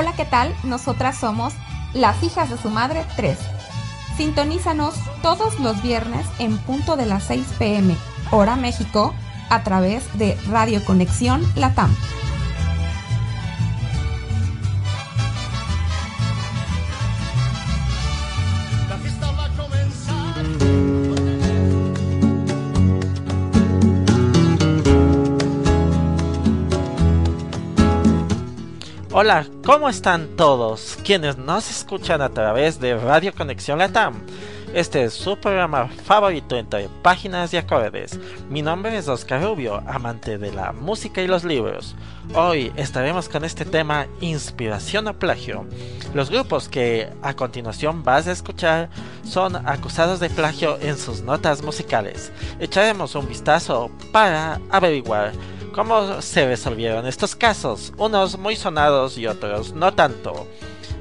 Hola, ¿qué tal? Nosotras somos las hijas de su madre 3. Sintonízanos todos los viernes en punto de las 6 pm, hora México, a través de Radio Conexión Latam. Hola, ¿cómo están todos quienes nos escuchan a través de Radio Conexión Latam? Este es su programa favorito entre páginas y acordes. Mi nombre es Oscar Rubio, amante de la música y los libros. Hoy estaremos con este tema Inspiración o plagio. Los grupos que a continuación vas a escuchar son acusados de plagio en sus notas musicales. Echaremos un vistazo para averiguar cómo se resolvieron estos casos, unos muy sonados y otros no tanto.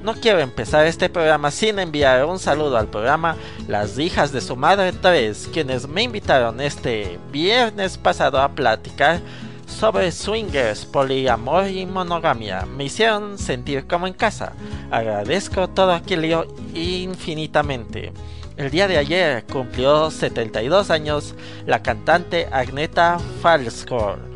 No quiero empezar este programa sin enviar un saludo al programa Las hijas de su madre 3, quienes me invitaron este viernes pasado a platicar sobre swingers, poliamor y monogamia. Me hicieron sentir como en casa. Agradezco todo aquello infinitamente. El día de ayer cumplió 72 años la cantante Agneta Falskor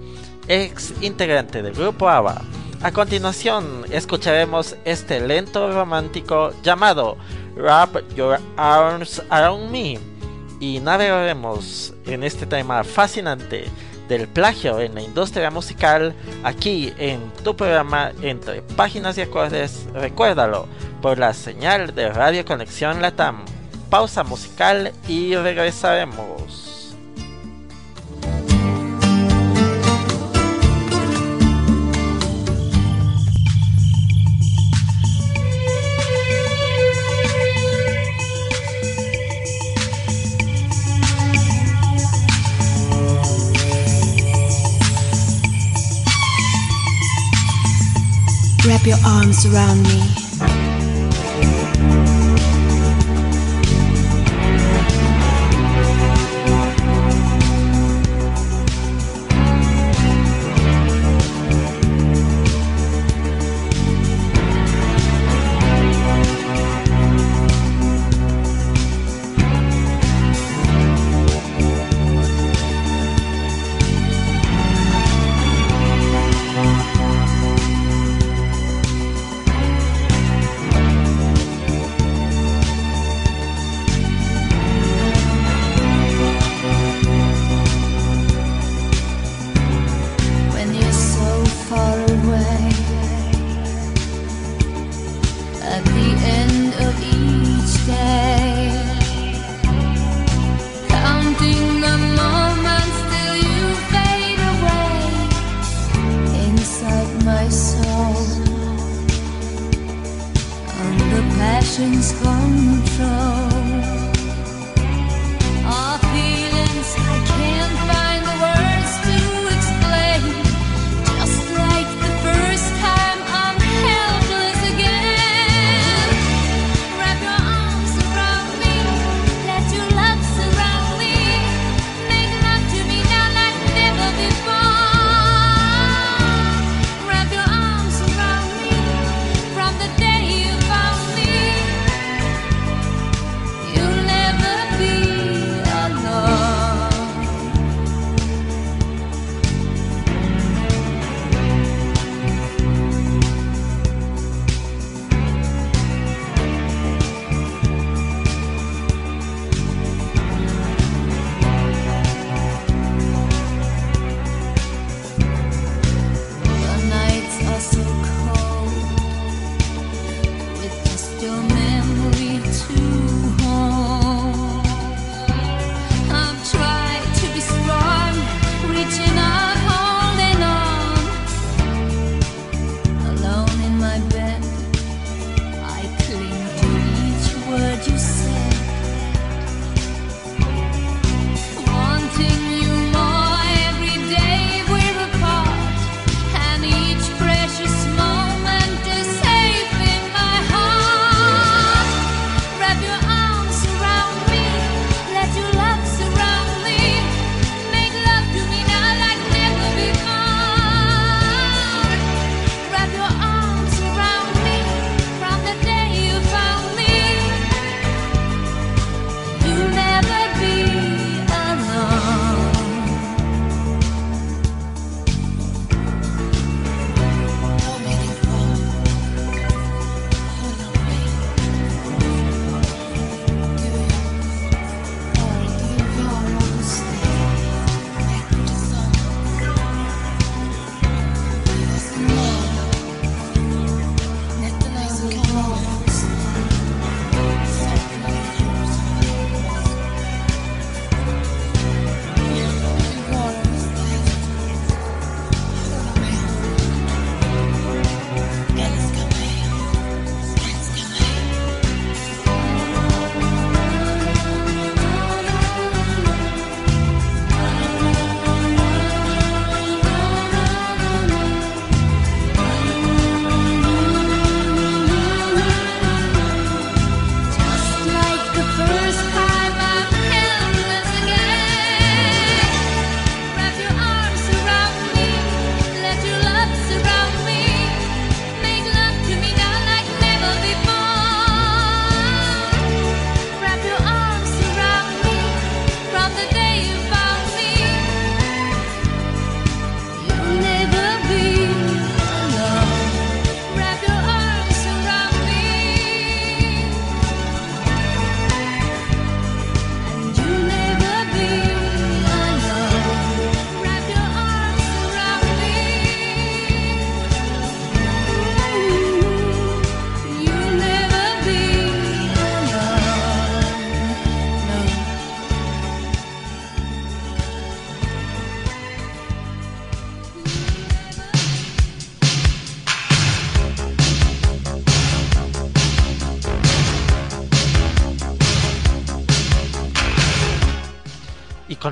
ex integrante del grupo ABBA. A continuación escucharemos este lento romántico llamado Wrap Your Arms Around Me y navegaremos en este tema fascinante del plagio en la industria musical aquí en tu programa entre páginas y acordes, recuérdalo, por la señal de Radio Conexión Latam. Pausa musical y regresaremos. Wrap your arms around me.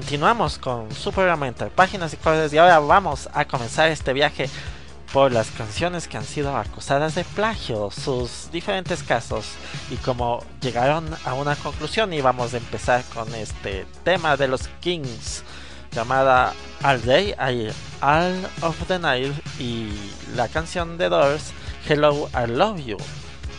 Continuamos con su programa entre páginas y cosas y ahora vamos a comenzar este viaje por las canciones que han sido acusadas de plagio, sus diferentes casos y como llegaron a una conclusión. Y vamos a empezar con este tema de los Kings llamada All Day, All of the Night y la canción de Doors Hello I Love You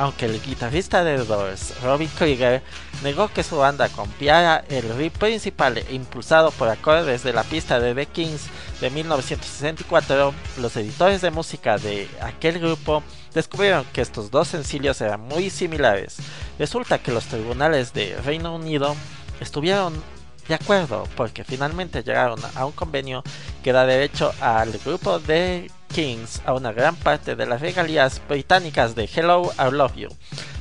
aunque el guitarrista de Doors, Robbie Krieger, negó que su banda copiara el riff principal impulsado por acordes de la pista de The Kings de 1964, los editores de música de aquel grupo descubrieron que estos dos sencillos eran muy similares. Resulta que los tribunales de Reino Unido estuvieron de acuerdo porque finalmente llegaron a un convenio que da derecho al grupo de Kings a una gran parte de las regalías británicas de Hello, I Love You.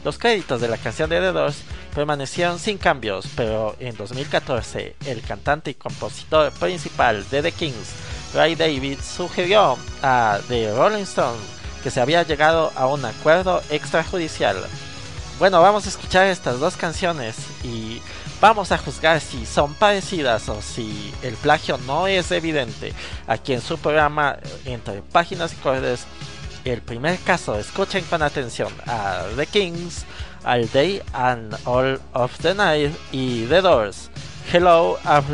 Los créditos de la canción de The Doors permanecieron sin cambios, pero en 2014 el cantante y compositor principal de The Kings, Ray David, sugirió a The Rolling Stones que se había llegado a un acuerdo extrajudicial. Bueno, vamos a escuchar estas dos canciones y Vamos a juzgar si son parecidas o si el plagio no es evidente. Aquí en su programa, entre páginas y cordes, el primer caso, escuchen con atención a The Kings, All Day and All of the Night y The Doors. Hello, I've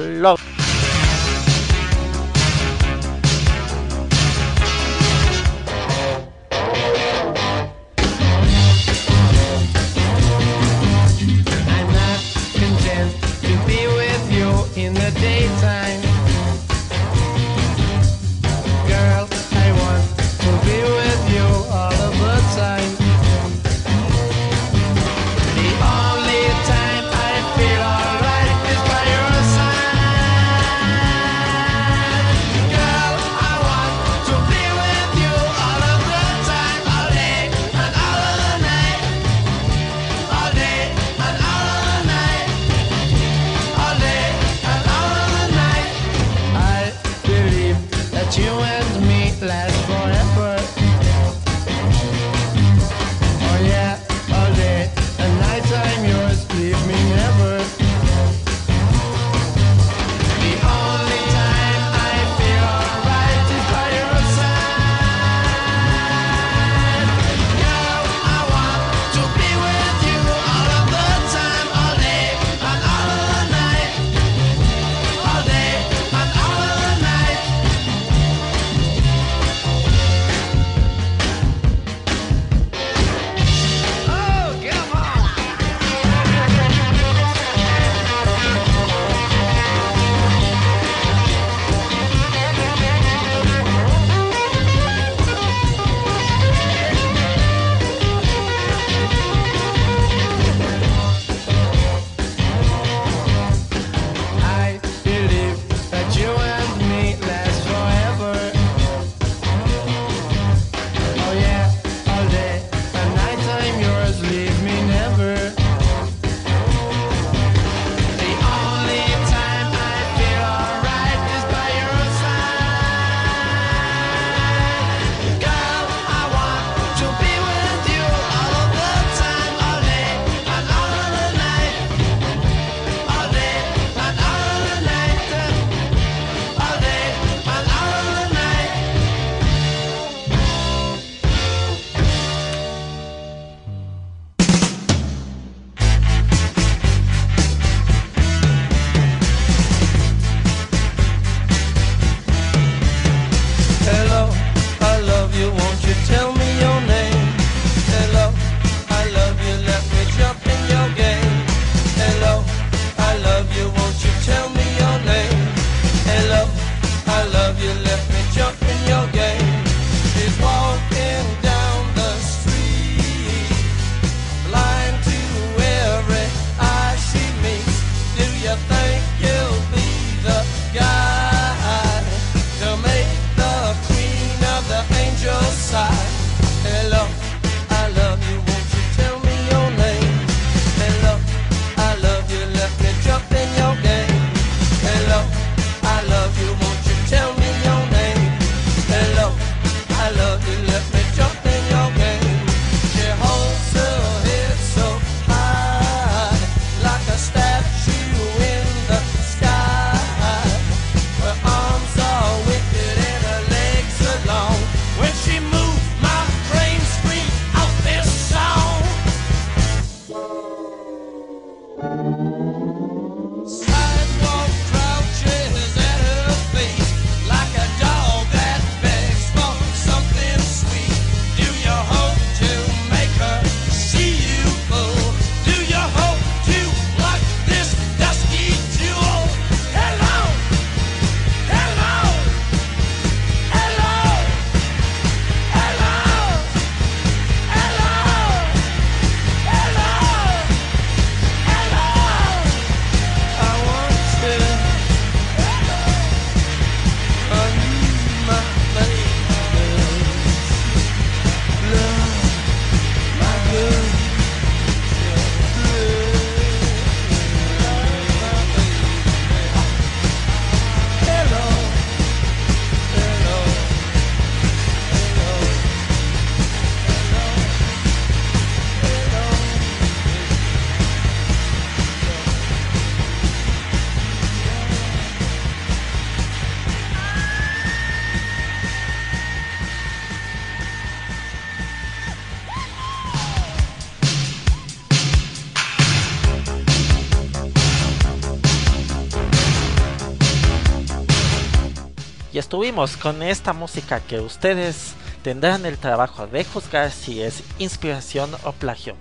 loved. estuvimos con esta música que ustedes tendrán el trabajo de juzgar si es inspiración o plagio.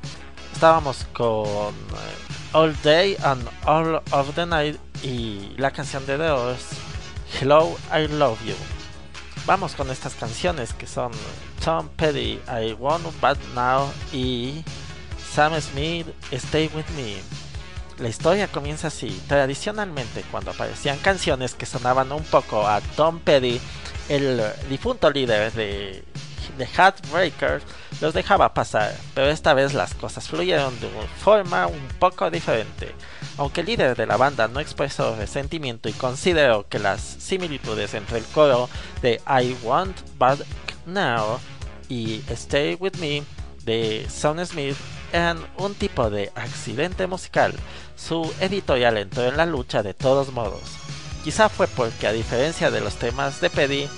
Estábamos con eh, All Day and All of the Night y la canción de The Hello, I Love You. Vamos con estas canciones que son Tom Petty, I Want But Now y Sam Smith, Stay With Me. La historia comienza así. Tradicionalmente, cuando aparecían canciones que sonaban un poco a Tom Petty, el difunto líder de The Heartbreakers, los dejaba pasar, pero esta vez las cosas fluyeron de una forma un poco diferente. Aunque el líder de la banda no expresó resentimiento y consideró que las similitudes entre el coro de I Want But Now y Stay With Me de Son Smith eran un tipo de accidente musical, su editorial entró en la lucha de todos modos. Quizá fue porque a diferencia de los temas de Petty,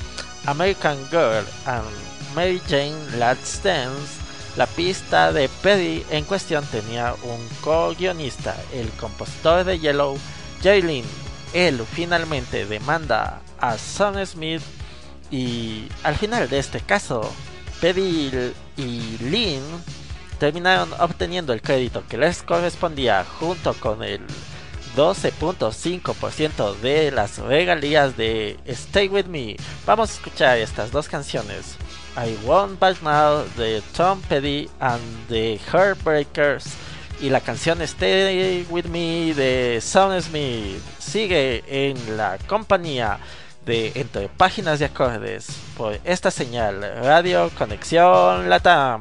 American Girl and Mary Jane Let's Dance, la pista de Petty en cuestión tenía un co-guionista, el compositor de Yellow, Jaylin. Él finalmente demanda a Son Smith y al final de este caso, Petty y Lynn terminaron obteniendo el crédito que les correspondía junto con el 12.5% de las regalías de Stay With Me. Vamos a escuchar estas dos canciones. I Want Back Now de Tom Petty and the Heartbreakers y la canción Stay With Me de Sam Smith. Sigue en la compañía de Entre Páginas de Acordes por esta señal Radio Conexión Latam.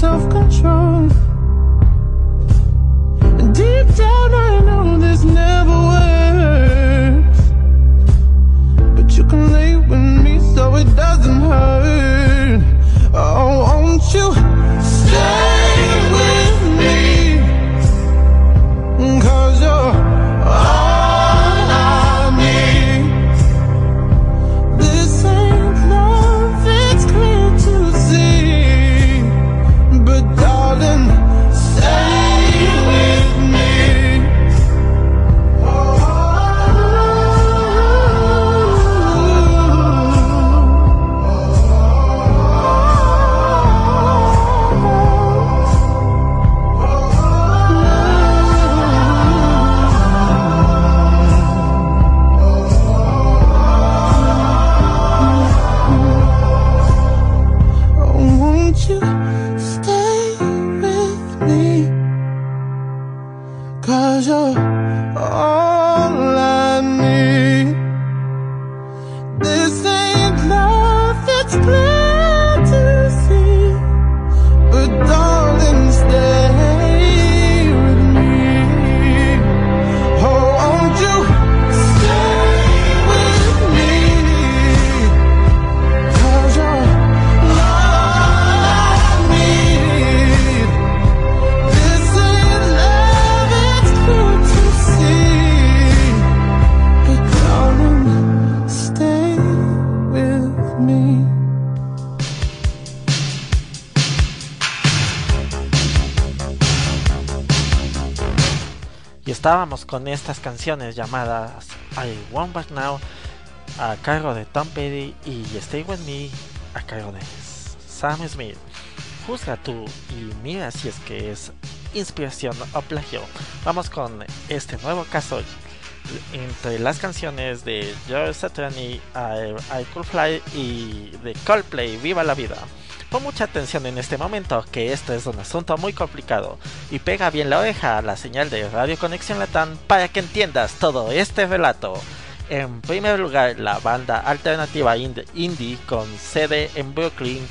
self-control. Deep down con estas canciones llamadas I Want Back Now a cargo de Tom Petty y Stay With Me a cargo de Sam Smith. Juzga tú y mira si es que es inspiración o plagio. Vamos con este nuevo caso entre las canciones de George Satriani, I, I Could Fly y de Coldplay, Viva la Vida. Pon mucha atención en este momento, que esto es un asunto muy complicado, y pega bien la oreja a la señal de Radio Conexión Latam para que entiendas todo este relato. En primer lugar, la banda alternativa ind- indie con sede en Brooklyn,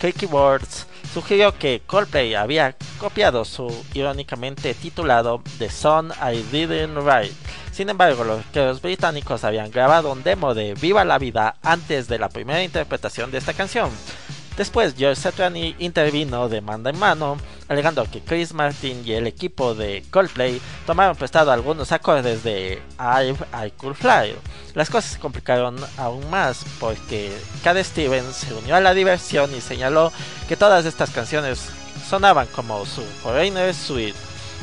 Clicky Boards, sugirió que Coldplay había copiado su irónicamente titulado The Song I Didn't Write. Sin embargo, los rockeros británicos habían grabado un demo de Viva la Vida antes de la primera interpretación de esta canción. Después, George Satriani intervino de manda en mano, alegando que Chris Martin y el equipo de Coldplay tomaron prestado algunos acordes de I, I Could Fly. Las cosas se complicaron aún más porque Cade Stevens se unió a la diversión y señaló que todas estas canciones sonaban como su Foreigner Suite.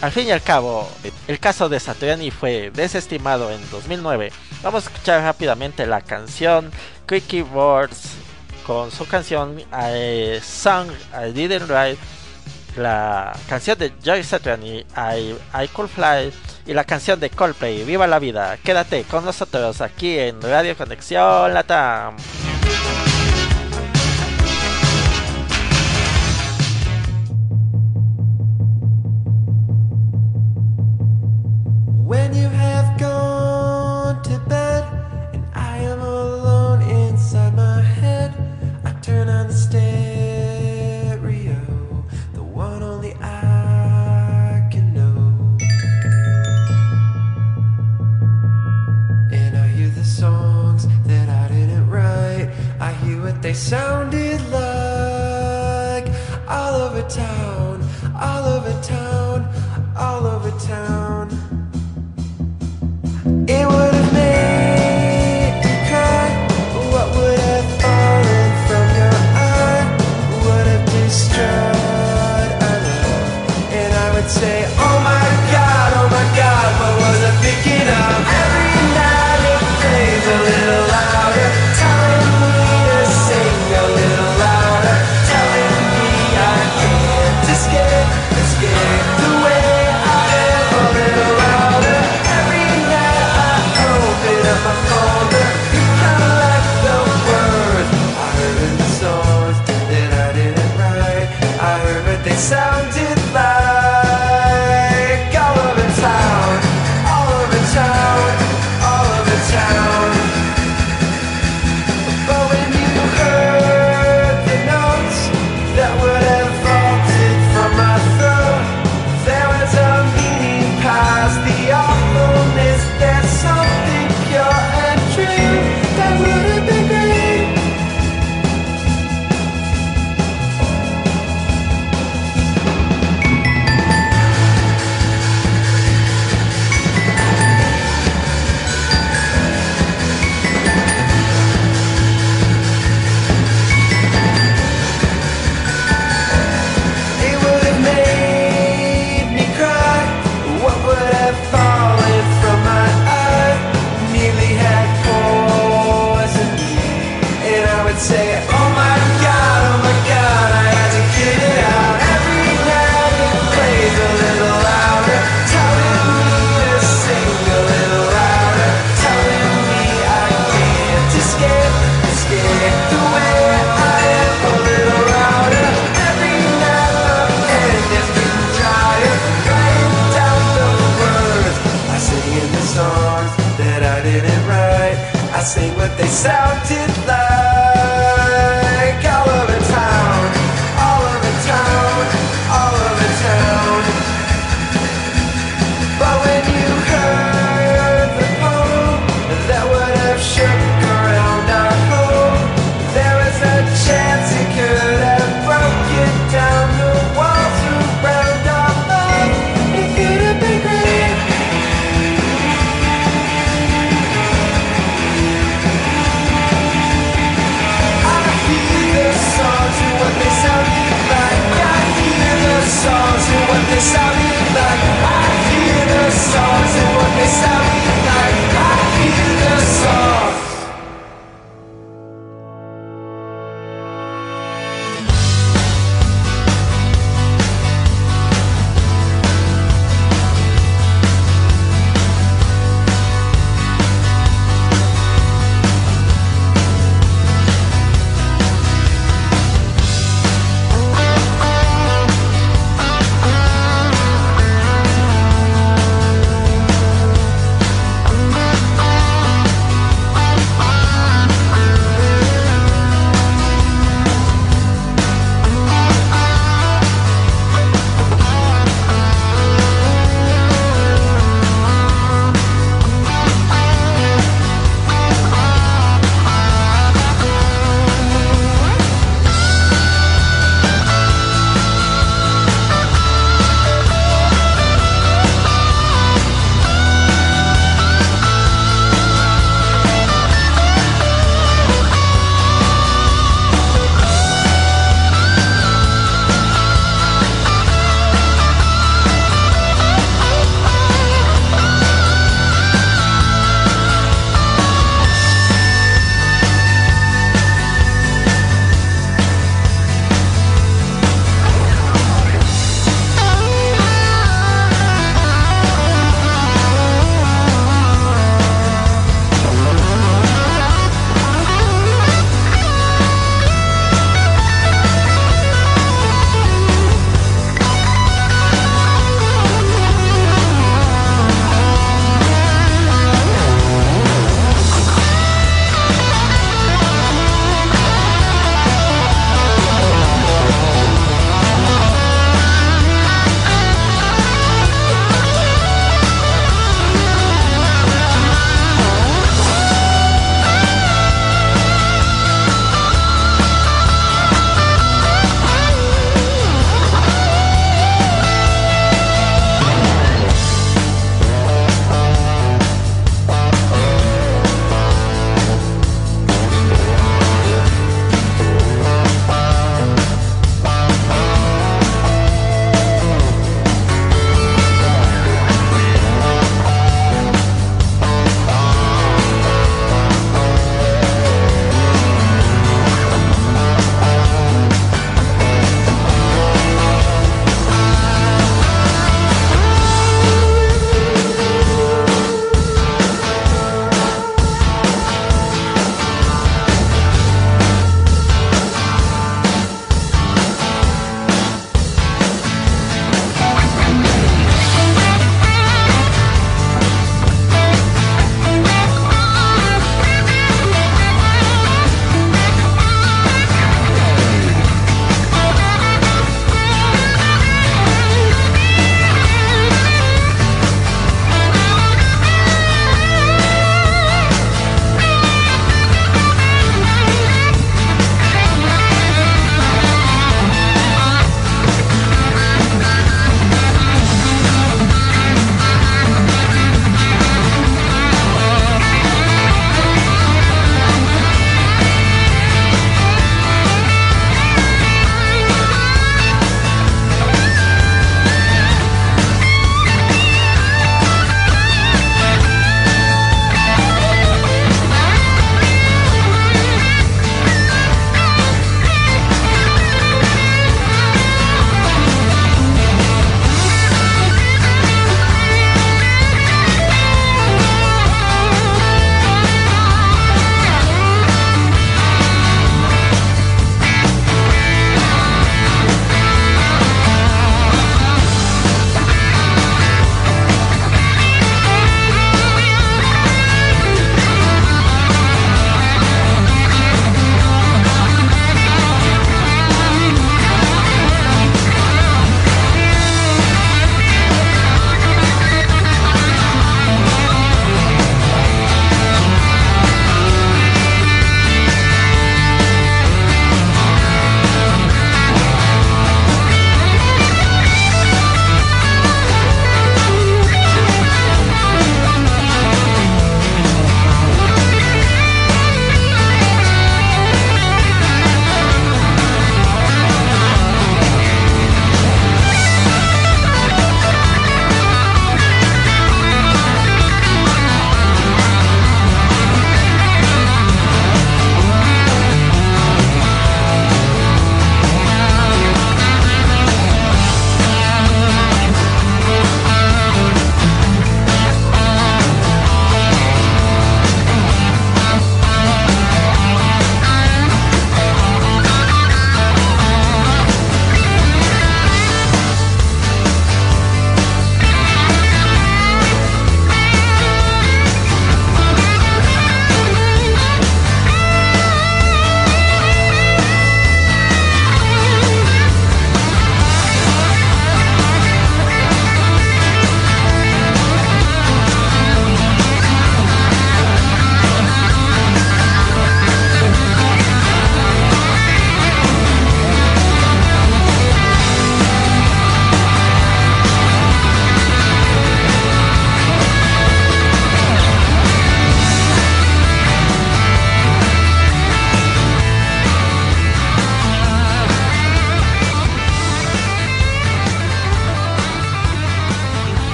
Al fin y al cabo, el caso de Satriani fue desestimado en 2009. Vamos a escuchar rápidamente la canción Quickie Boards con su canción I Song I Didn't Write, la canción de Joy Satriani I, I Could Fly y la canción de Coldplay Viva la Vida. Quédate con nosotros aquí en Radio Conexión Latam.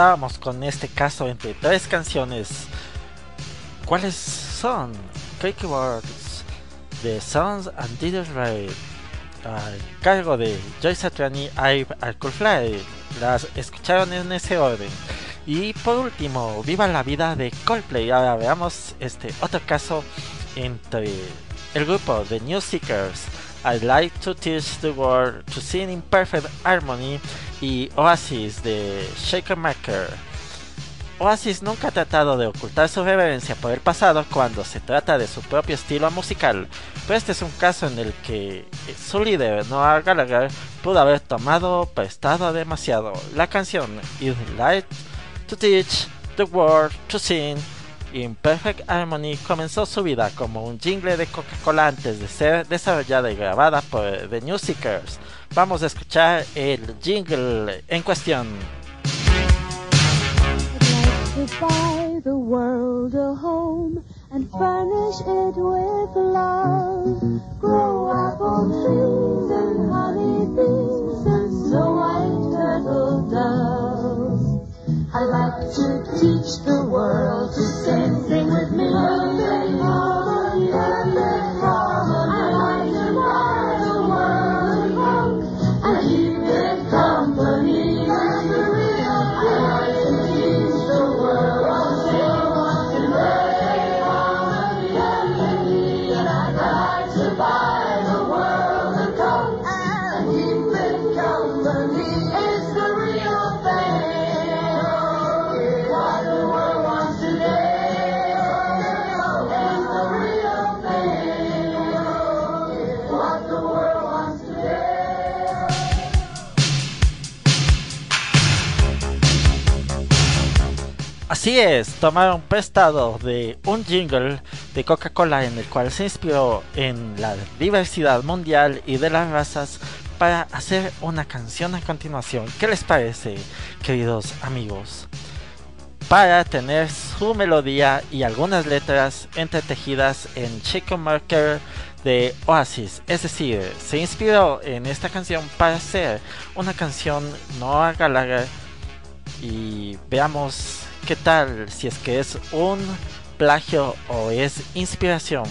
estábamos con este caso entre tres canciones. ¿Cuáles son? Cake Words de Sons and Didn't Ray, a cargo de Joyce Satriani, Ive Alcoholfly. Las escucharon en ese orden. Y por último, Viva la vida de Coldplay. Ahora veamos este otro caso entre el grupo de New Seekers. I'd Like to Teach the World to Sing in Perfect Harmony y Oasis de Shaker Maker. Oasis nunca ha tratado de ocultar su reverencia por el pasado cuando se trata de su propio estilo musical, pero este es un caso en el que eh, su líder Noah Gallagher pudo haber tomado prestado demasiado la canción I'd Like to Teach the World to Sing Imperfect Harmony comenzó su vida como un jingle de Coca-Cola antes de ser desarrollada y grabada por The New Seekers. Vamos a escuchar el jingle en cuestión. I like to teach the world to sing. Sing with me. Así es, tomaron prestado de un jingle de Coca-Cola en el cual se inspiró en la diversidad mundial y de las razas para hacer una canción a continuación. ¿Qué les parece, queridos amigos? Para tener su melodía y algunas letras entretejidas en Chico Marker de Oasis. Es decir, se inspiró en esta canción para hacer una canción no a Gallagher y veamos qué tal si es que es un plagio o es inspiración.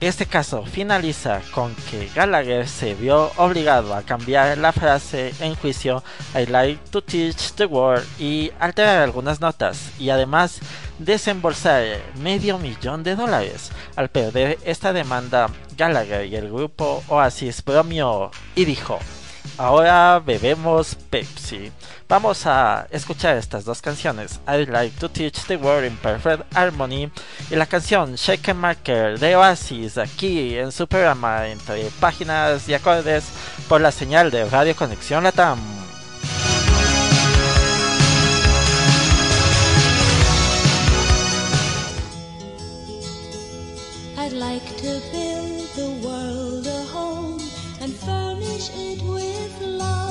Este caso finaliza con que Gallagher se vio obligado a cambiar la frase en juicio I like to teach the world y alterar algunas notas y además desembolsar medio millón de dólares. Al perder esta demanda, Gallagher y el grupo Oasis bromeó y dijo Ahora bebemos Pepsi. Vamos a escuchar estas dos canciones, I Like to Teach the World in Perfect Harmony y la canción Shake and Marker de Oasis aquí en su programa entre páginas y acordes por la señal de Radio Conexión Latam. I'd like to build the world a home and it with love.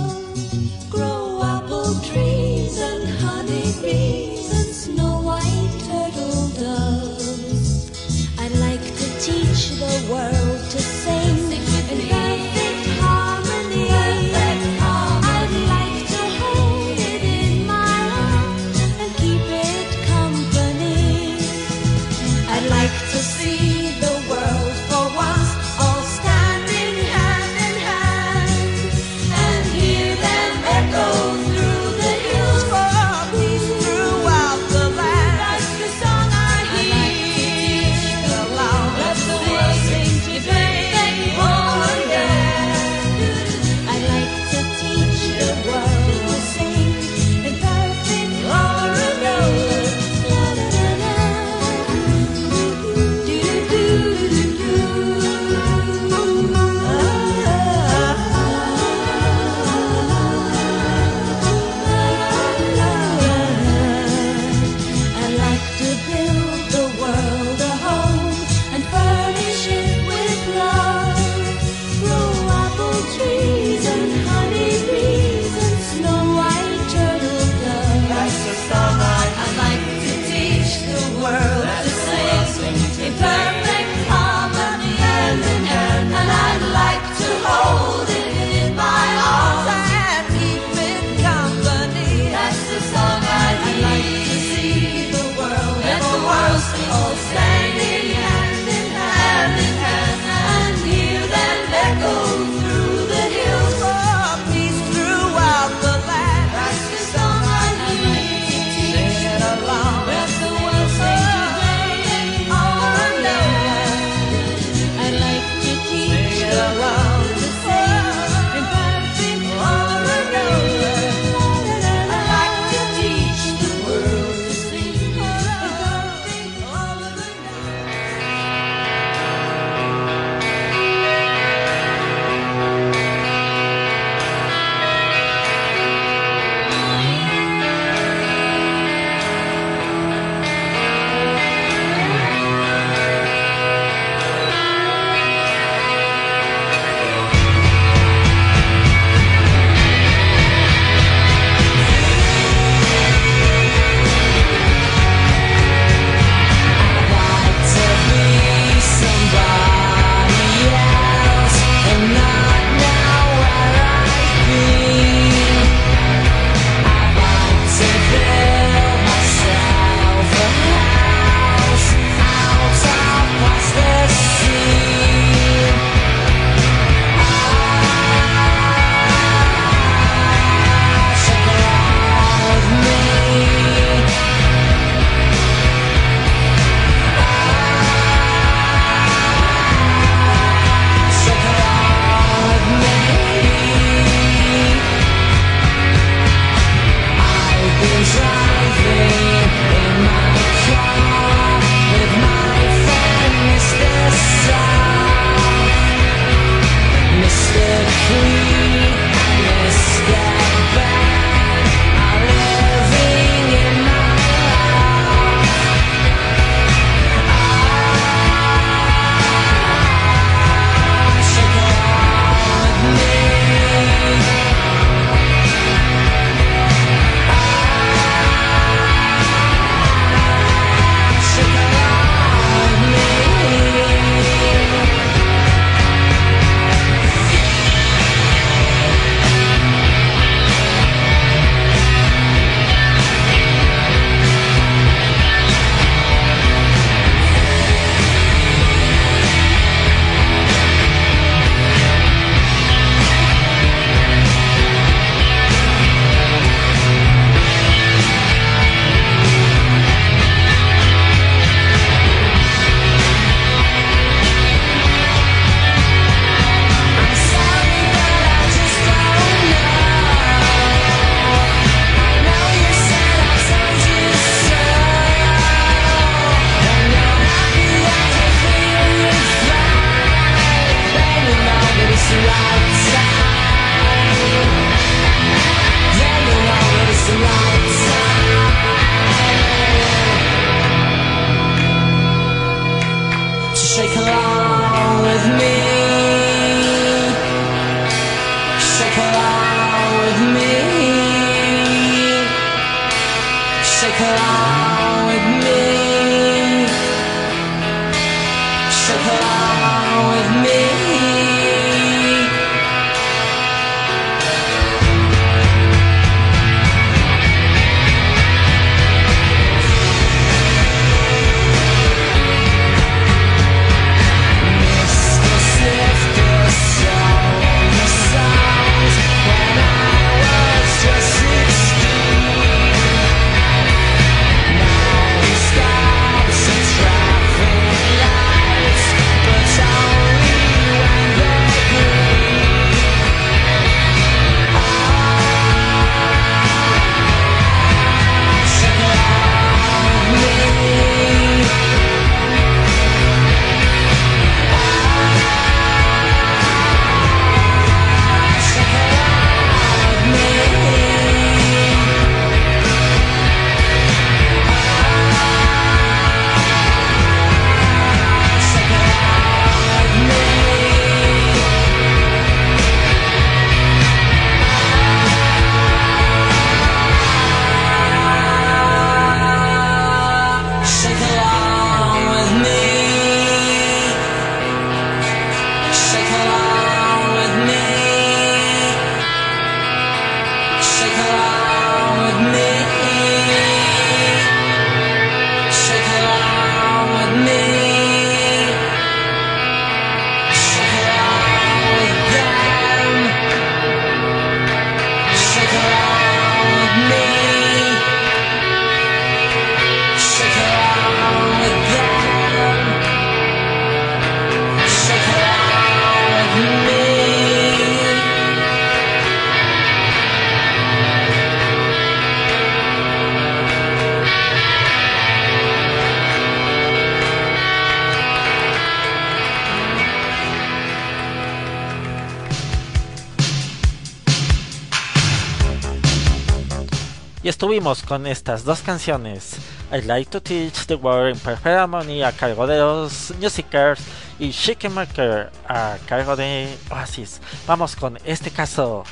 Estuvimos con estas dos canciones, I Like to Teach the World in Perfect Harmony a cargo de los Musicers y Chicken Maker a cargo de Oasis. Vamos con este caso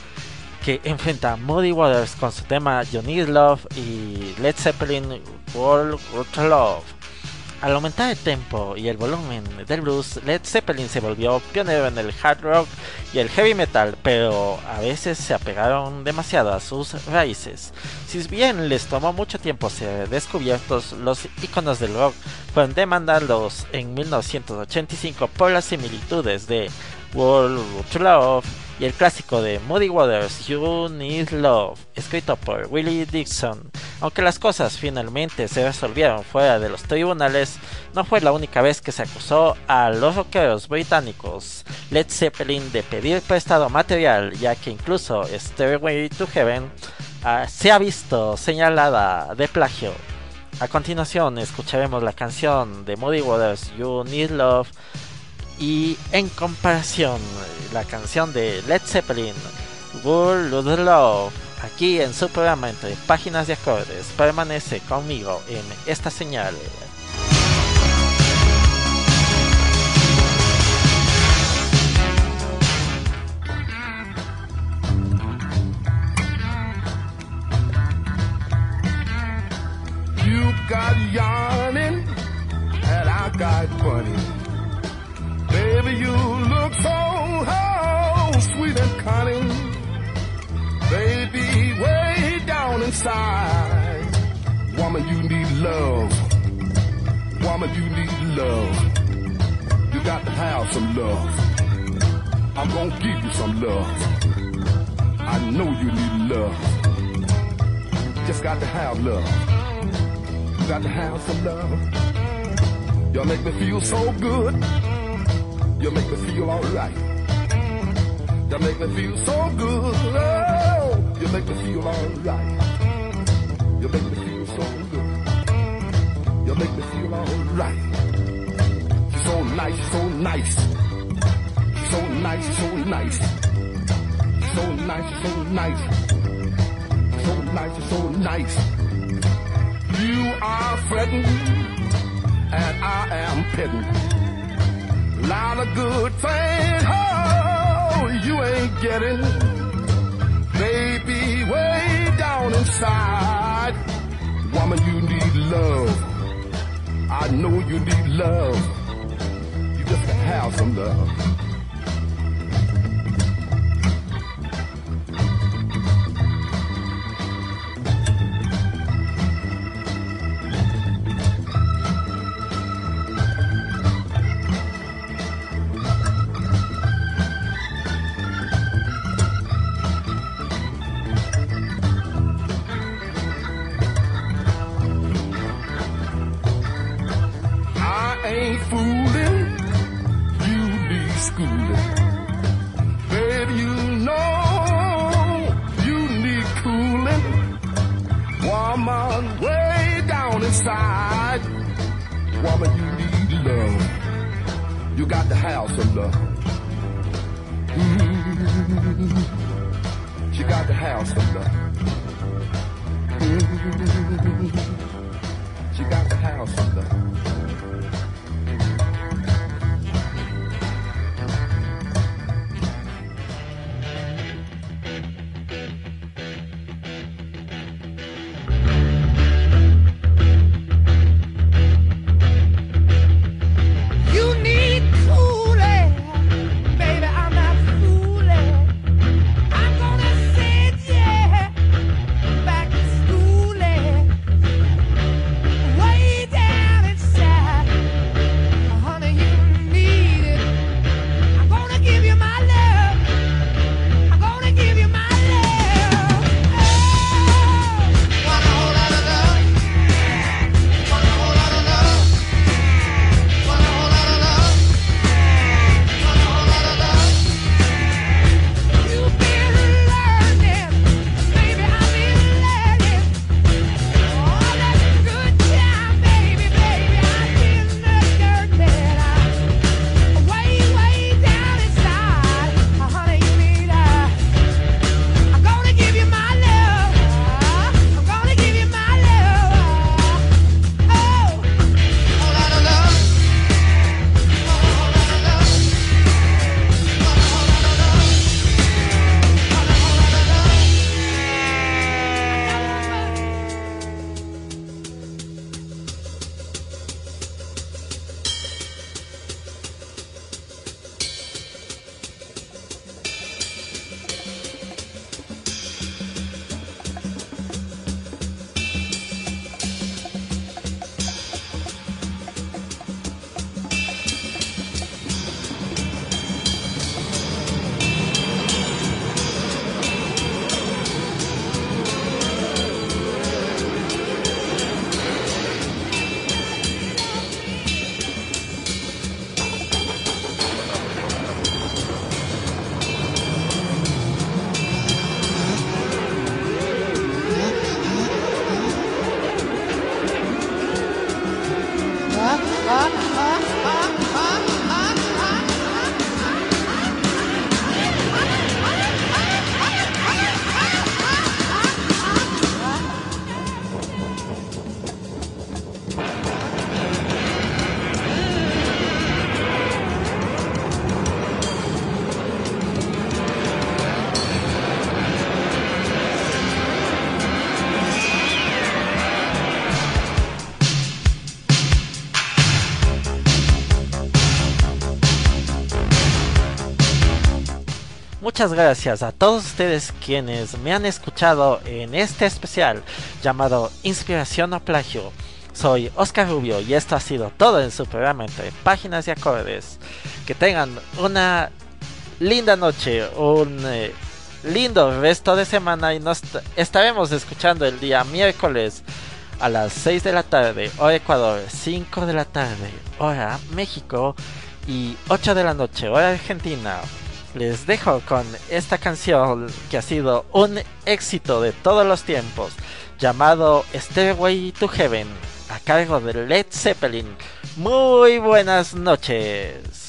que enfrenta Moody Waters con su tema You Need Love y Led Zeppelin World Root Love. Al aumentar el tempo y el volumen del blues, Led Zeppelin se volvió pionero en el hard rock y el heavy metal, pero a veces se apegaron demasiado a sus raíces. Si bien les tomó mucho tiempo ser descubiertos, los iconos del rock fueron demandados en 1985 por las similitudes de World to Love y el clásico de Moody Waters You Need Love, escrito por Willie Dixon. Aunque las cosas finalmente se resolvieron fuera de los tribunales, no fue la única vez que se acusó a los rockeros británicos Led Zeppelin de pedir prestado material, ya que incluso Stairway to Heaven ah, se ha visto señalada de plagio. A continuación escucharemos la canción de Moody Waters You Need Love y en comparación la canción de Led Zeppelin World Love aquí en su programa entre páginas de acordes permanece conmigo en esta señal You got and I got funny. Baby, you look so oh, sweet and cunning. Baby, way down inside. Woman, you need love. Woman, you need love. You got to have some love. I'm gonna give you some love. I know you need love. Just got to have love. You got to have some love. Y'all make me feel so good. You make me feel alright. You make me feel so good. Oh, you make me feel alright. You make me feel so good. You make me feel alright. She's so nice, so nice. She's so nice, so nice. So nice, so nice. So nice, so nice. You are fretting, and I am petting. Lot of good things, oh, you ain't getting. Baby, way down inside. Woman, you need love. I know you need love. You just have some love. Muchas gracias a todos ustedes quienes me han escuchado en este especial llamado Inspiración o Plagio. Soy Oscar Rubio y esto ha sido todo en su programa entre páginas y acordes. Que tengan una linda noche, un eh, lindo resto de semana y nos estaremos escuchando el día miércoles a las 6 de la tarde, hora Ecuador, 5 de la tarde, hora México y 8 de la noche, hora Argentina. Les dejo con esta canción que ha sido un éxito de todos los tiempos, llamado Stairway to Heaven, a cargo de Led Zeppelin. Muy buenas noches.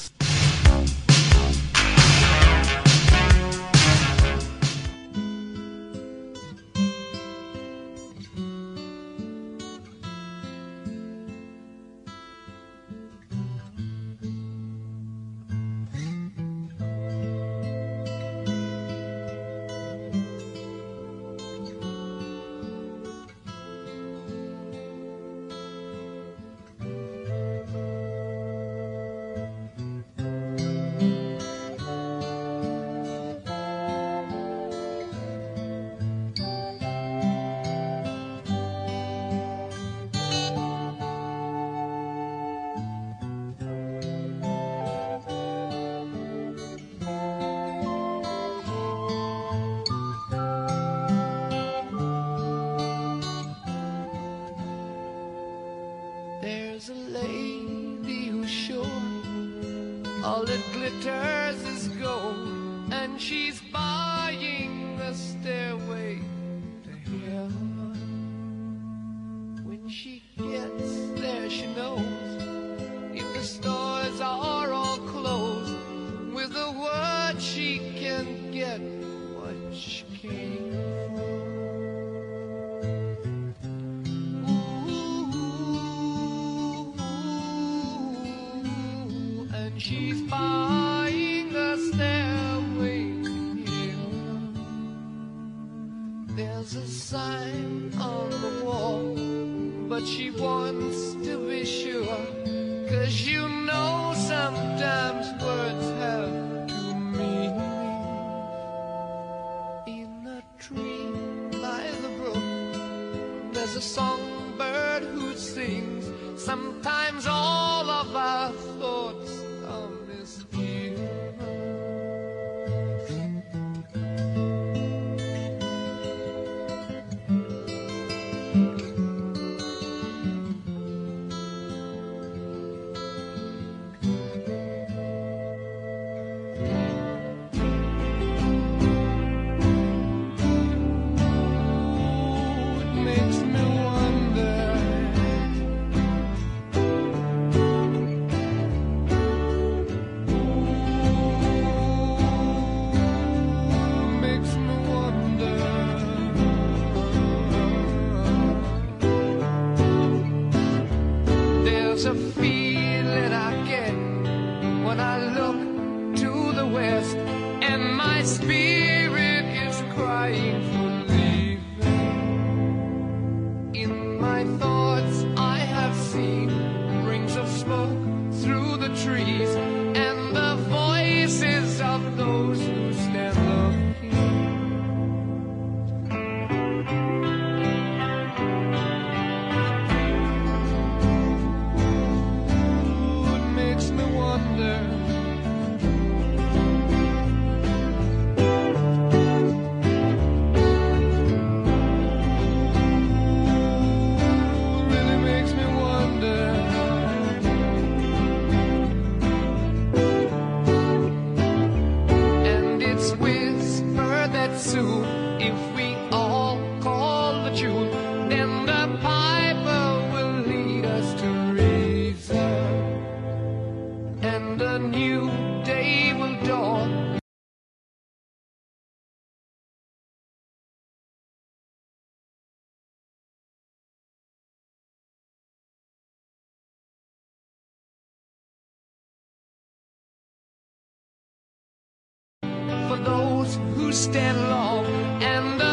All it glitters is gold, and she's stand alone. and